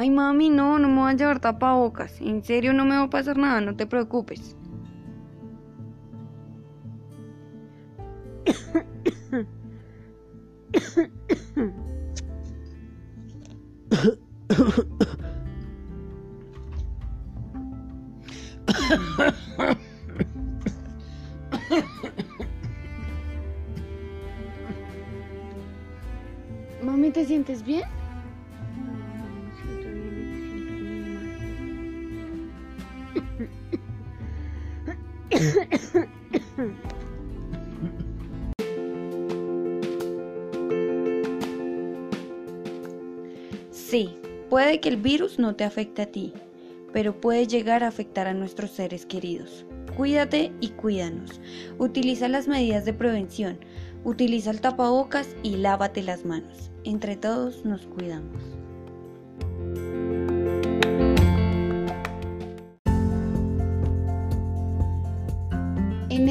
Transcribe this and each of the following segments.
Ay, mami, no, no me voy a llevar tapabocas. En serio, no me va a pasar nada, no te preocupes. Mami, ¿te sientes bien? Sí, puede que el virus no te afecte a ti, pero puede llegar a afectar a nuestros seres queridos. Cuídate y cuídanos. Utiliza las medidas de prevención. Utiliza el tapabocas y lávate las manos. Entre todos nos cuidamos.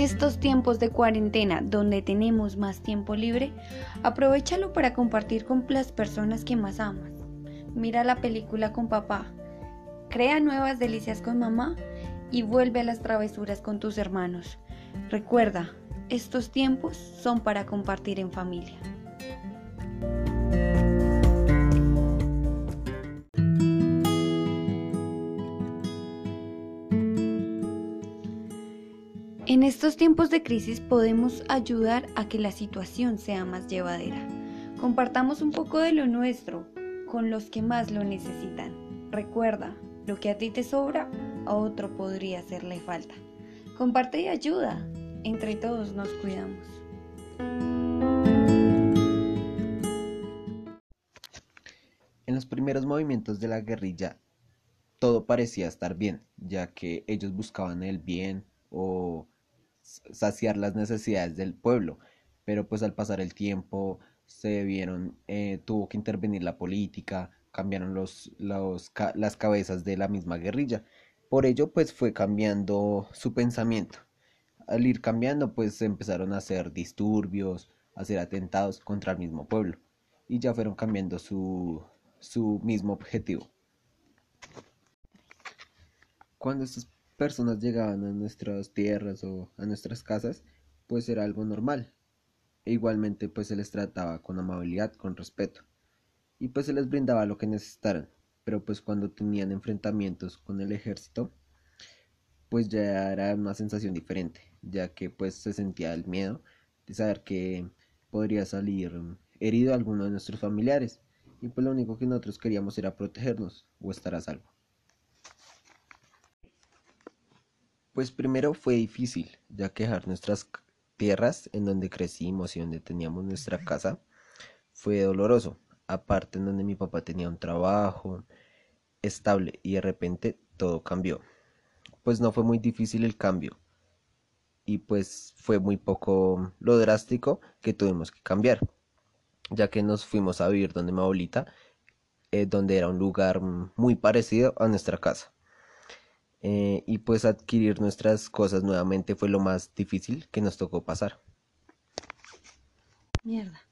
Estos tiempos de cuarentena donde tenemos más tiempo libre, aprovechalo para compartir con las personas que más amas. Mira la película con papá, crea nuevas delicias con mamá y vuelve a las travesuras con tus hermanos. Recuerda, estos tiempos son para compartir en familia. En estos tiempos de crisis podemos ayudar a que la situación sea más llevadera. Compartamos un poco de lo nuestro con los que más lo necesitan. Recuerda, lo que a ti te sobra, a otro podría hacerle falta. Comparte y ayuda. Entre todos nos cuidamos. En los primeros movimientos de la guerrilla, todo parecía estar bien, ya que ellos buscaban el bien o saciar las necesidades del pueblo, pero pues al pasar el tiempo se vieron, eh, tuvo que intervenir la política, cambiaron los, las cabezas de la misma guerrilla. Por ello pues fue cambiando su pensamiento. Al ir cambiando pues empezaron a hacer disturbios, a hacer atentados contra el mismo pueblo y ya fueron cambiando su, su mismo objetivo. Cuando estas personas llegaban a nuestras tierras o a nuestras casas, pues era algo normal. E igualmente pues se les trataba con amabilidad, con respeto. Y pues se les brindaba lo que necesitaran. Pero pues cuando tenían enfrentamientos con el ejército, pues ya era una sensación diferente, ya que pues se sentía el miedo de saber que podría salir herido alguno de nuestros familiares. Y pues lo único que nosotros queríamos era protegernos o estar a salvo. Pues primero fue difícil, ya que dejar nuestras tierras en donde crecimos y donde teníamos nuestra casa fue doloroso. Aparte en donde mi papá tenía un trabajo estable y de repente todo cambió. Pues no fue muy difícil el cambio. Y pues fue muy poco lo drástico que tuvimos que cambiar. Ya que nos fuimos a vivir donde mi abuelita, eh, donde era un lugar muy parecido a nuestra casa. Eh, y pues adquirir nuestras cosas nuevamente fue lo más difícil que nos tocó pasar. Mierda.